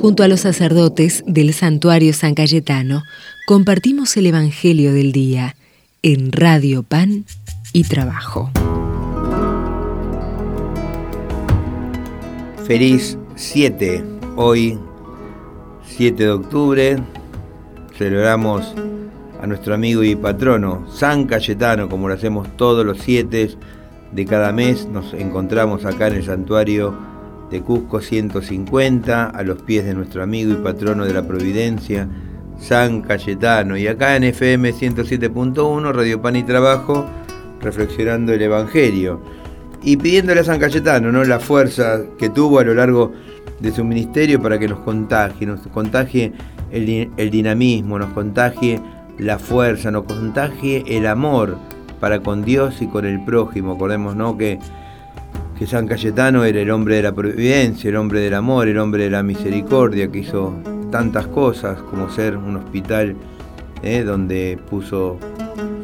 Junto a los sacerdotes del santuario San Cayetano, compartimos el Evangelio del Día en Radio Pan y Trabajo. Feliz 7, hoy 7 de octubre, celebramos a nuestro amigo y patrono San Cayetano, como lo hacemos todos los 7 de cada mes, nos encontramos acá en el santuario de Cusco 150, a los pies de nuestro amigo y patrono de la Providencia, San Cayetano. Y acá en FM 107.1, Radio Pan y Trabajo, reflexionando el Evangelio. Y pidiéndole a San Cayetano ¿no? la fuerza que tuvo a lo largo de su ministerio para que nos contagie, nos contagie el, dinamismo, nos contagie la fuerza, nos contagie el amor para con Dios y con el prójimo. Acordemos ¿no? que que San Cayetano era el hombre de la providencia, el hombre del amor, el hombre de la misericordia, que hizo tantas cosas como ser un hospital eh, donde puso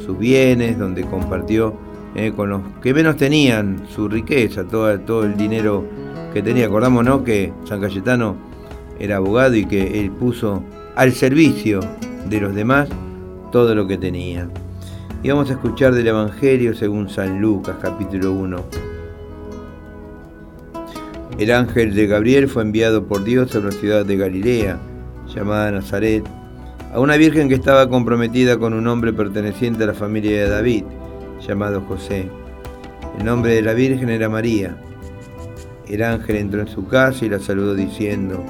sus bienes, donde compartió eh, con los que menos tenían su riqueza, todo, todo el dinero que tenía. Acordamos que San Cayetano era abogado y que él puso al servicio de los demás todo lo que tenía. Y vamos a escuchar del Evangelio según San Lucas, capítulo 1 el ángel de Gabriel fue enviado por Dios a una ciudad de Galilea, llamada Nazaret, a una virgen que estaba comprometida con un hombre perteneciente a la familia de David, llamado José. El nombre de la virgen era María. El ángel entró en su casa y la saludó diciendo,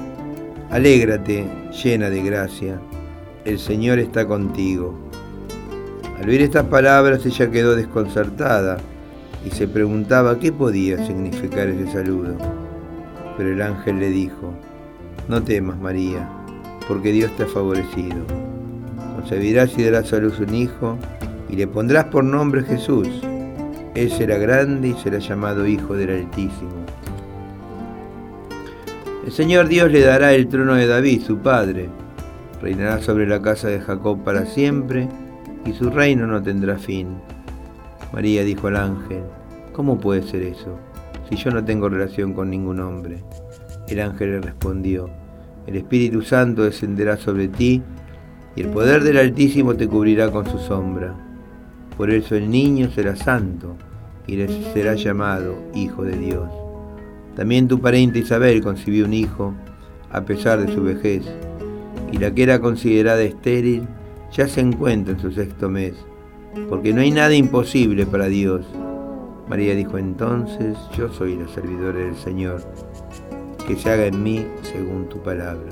Alégrate, llena de gracia, el Señor está contigo. Al oír estas palabras ella quedó desconcertada y se preguntaba qué podía significar ese saludo. Pero el ángel le dijo, no temas María, porque Dios te ha favorecido. Concebirás y darás a luz un hijo, y le pondrás por nombre Jesús. Él será grande y será llamado Hijo del Altísimo. El Señor Dios le dará el trono de David, su padre. Reinará sobre la casa de Jacob para siempre, y su reino no tendrá fin. María dijo al ángel, ¿cómo puede ser eso? Si yo no tengo relación con ningún hombre? El ángel le respondió, el Espíritu Santo descenderá sobre ti y el poder del Altísimo te cubrirá con su sombra. Por eso el niño será santo y le será llamado Hijo de Dios. También tu pariente Isabel concibió un hijo a pesar de su vejez, y la que era considerada estéril ya se encuentra en su sexto mes, porque no hay nada imposible para Dios. María dijo entonces, yo soy la servidora del Señor, que se haga en mí según tu palabra.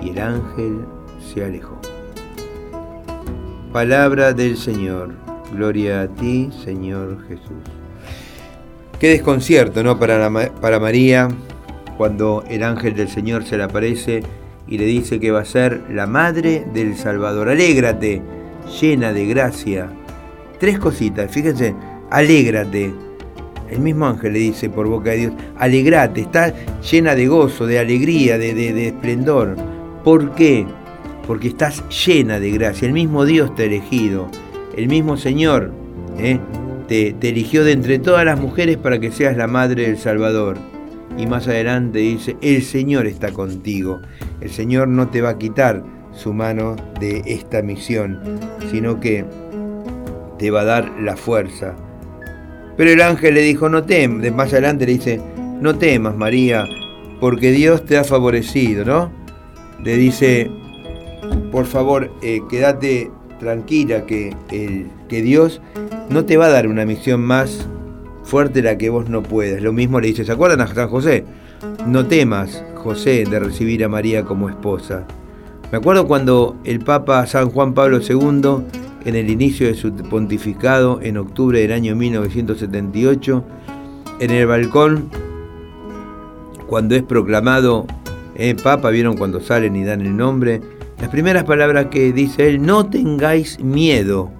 Y el ángel se alejó. Palabra del Señor. Gloria a ti, Señor Jesús. Qué desconcierto, ¿no? Para, para María, cuando el ángel del Señor se le aparece y le dice que va a ser la madre del Salvador. Alégrate, llena de gracia. Tres cositas, fíjense, alégrate. El mismo ángel le dice por boca de Dios, alegrate, está llena de gozo, de alegría, de, esplendor. ¿Por qué? Porque estás llena de gracia. El mismo Dios te ha elegido. El mismo Señor ¿eh? te, te eligió de entre todas las mujeres para que seas la madre del Salvador. Y más adelante dice, el Señor está contigo. El Señor no te va a quitar su mano de esta misión, sino que te va a dar la fuerza pero el ángel le dijo, no temas, más adelante le dice, no temas María, porque Dios te ha favorecido, ¿no? Le dice, por favor, eh, quédate tranquila que, el, que Dios no te va a dar una misión más fuerte la que vos no puedas. Lo mismo le dice, ¿se acuerdan a San José? No temas, José, de recibir a María como esposa. Me acuerdo cuando el Papa San Juan Pablo II en el inicio de su pontificado en octubre del año 1978, en el balcón, cuando es proclamado eh, Papa, vieron cuando salen y dan el nombre, las primeras palabras que dice él, no tengáis miedo,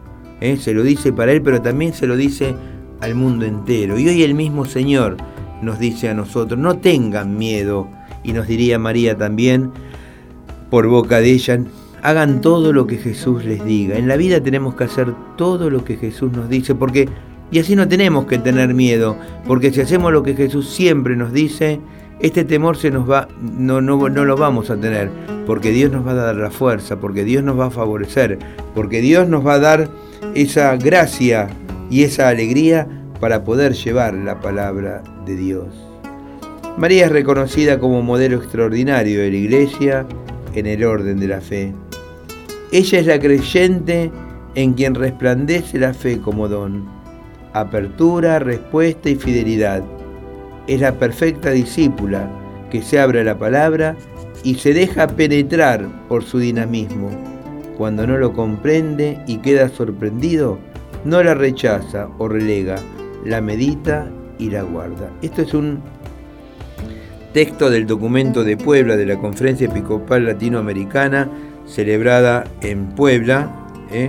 eh, se lo dice para él, pero también se lo dice al mundo entero. Y hoy el mismo Señor nos dice a nosotros, no tengan miedo, y nos diría María también, por boca de ella, hagan todo lo que Jesús les diga. En la vida tenemos que hacer todo lo que Jesús nos dice, porque y así no tenemos que tener miedo, porque si hacemos lo que Jesús siempre nos dice, este temor se nos va, no, no, no lo vamos a tener, porque Dios nos va a dar la fuerza, porque Dios nos va a favorecer, porque Dios nos va a dar esa gracia y esa alegría para poder llevar la palabra de Dios. María es reconocida como modelo extraordinario de la Iglesia en el orden de la fe. Ella es la creyente en quien resplandece la fe como don, apertura, respuesta y fidelidad. Es la perfecta discípula que se abre a la palabra y se deja penetrar por su dinamismo. Cuando no lo comprende y queda sorprendido, no la rechaza o relega, la medita y la guarda. Esto es un texto del documento de Puebla de la Conferencia Episcopal Latinoamericana celebrada en Puebla ¿eh?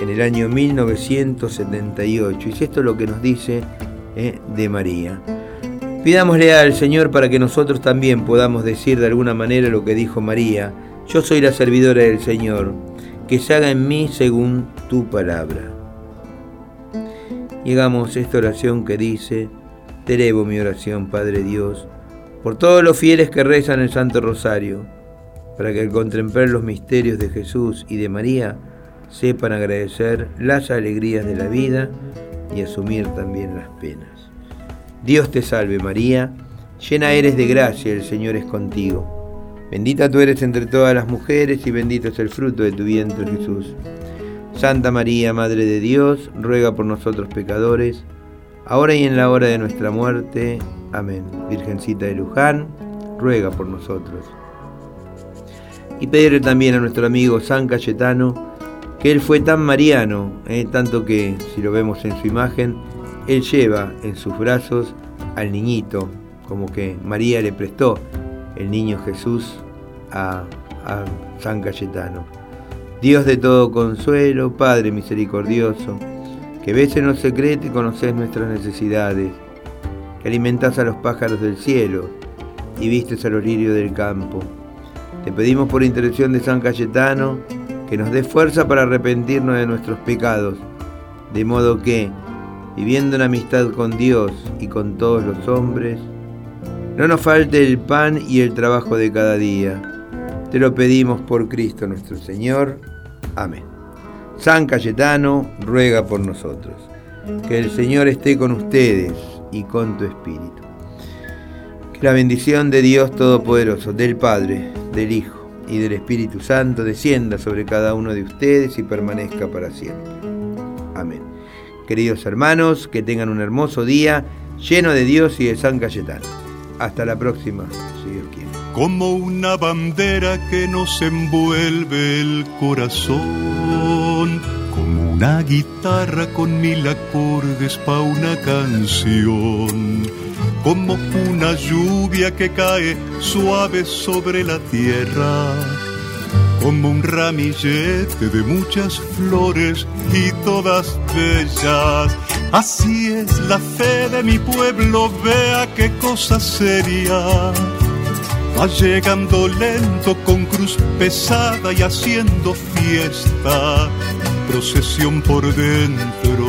en el año 1978. Y es esto lo que nos dice ¿eh? de María. Pidámosle al Señor para que nosotros también podamos decir de alguna manera lo que dijo María. Yo soy la servidora del Señor, que se haga en mí según tu palabra. Llegamos a esta oración que dice, te elevo mi oración, Padre Dios, por todos los fieles que rezan el Santo Rosario, para que al contemplar los misterios de Jesús y de María sepan agradecer las alegrías de la vida y asumir también las penas. Dios te salve María, llena eres de gracia, el Señor es contigo. Bendita tú eres entre todas las mujeres y bendito es el fruto de tu vientre Jesús. Santa María, Madre de Dios, ruega por nosotros pecadores, ahora y en la hora de nuestra muerte. Amén. Virgencita de Luján, ruega por nosotros y pedirle también a nuestro amigo San Cayetano que él fue tan mariano, eh, tanto que si lo vemos en su imagen, él lleva en sus brazos al niñito, como que María le prestó el niño Jesús a, a San Cayetano. Dios de todo consuelo, Padre misericordioso, que ves en lo secreto y conoces nuestras necesidades, que alimentas a los pájaros del cielo y vistes a los lirios del campo te pedimos por intercesión de San Cayetano que nos dé fuerza para arrepentirnos de nuestros pecados, de modo que, viviendo en amistad con Dios y con todos los hombres, no nos falte el pan y el trabajo de cada día. Te lo pedimos por Cristo nuestro Señor. Amén. San Cayetano, ruega por nosotros. Que el Señor esté con ustedes y con tu espíritu. Que la bendición de Dios Todopoderoso, del Padre, del Hijo y del Espíritu Santo descienda sobre cada uno de ustedes y permanezca para siempre. Amén. Queridos hermanos, que tengan un hermoso día lleno de Dios y de San Cayetano. Hasta la próxima, quiere. Como una bandera que nos envuelve el corazón, una guitarra con mil acordes pa' una canción como una lluvia que cae suave sobre la tierra, como un ramillete de muchas flores y todas bellas. Así es la fe de mi pueblo, vea qué cosa seria. Va llegando lento con cruz pesada y haciendo fiesta, procesión por dentro,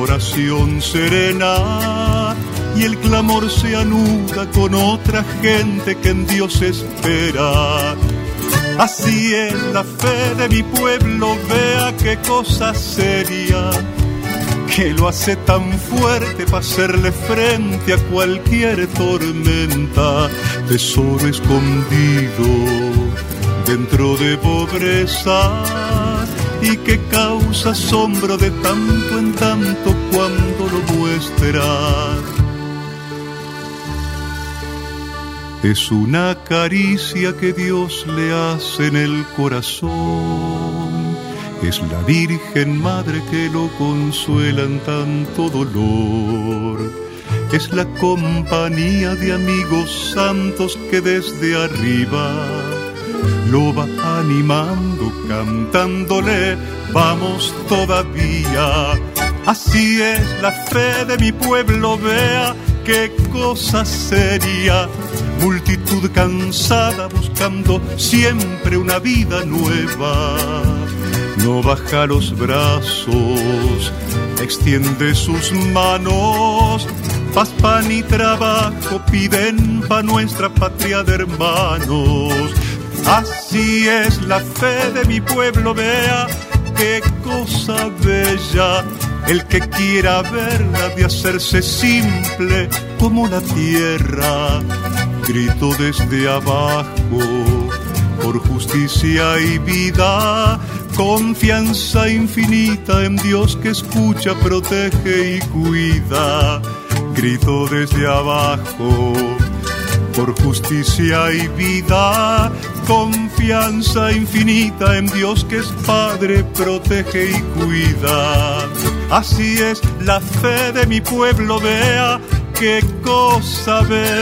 oración serena y el clamor se anuda con otra gente que en Dios espera. Así es la fe de mi pueblo, vea qué cosa seria, que lo hace tan fuerte para hacerle frente a cualquier tormenta, tesoro escondido dentro de pobreza y que causa asombro de tanto en tanto cuando lo muestra es una caricia que Dios le hace en el corazón. Es la Virgen Madre que lo consuela en tanto dolor. Es la compañía de amigos santos que desde arriba lo va animando, cantándole, vamos todavía. Así es la fe de mi pueblo, vea qué cosa sería multitud cansada buscando siempre una vida nueva. No baja los brazos, extiende sus manos paz, pan y trabajo piden pa' nuestra patria de hermanos. Así es la fe de mi pueblo, vea qué cosa bella. El que quiera verla de hacerse simple como la tierra, grito desde abajo por justicia y vida, confianza infinita en Dios que escucha, protege y cuida. Grito desde abajo por justicia y vida, confianza infinita en Dios que es Padre, protege y cuida. Así es la fe de mi pueblo, vea qué cosa bella.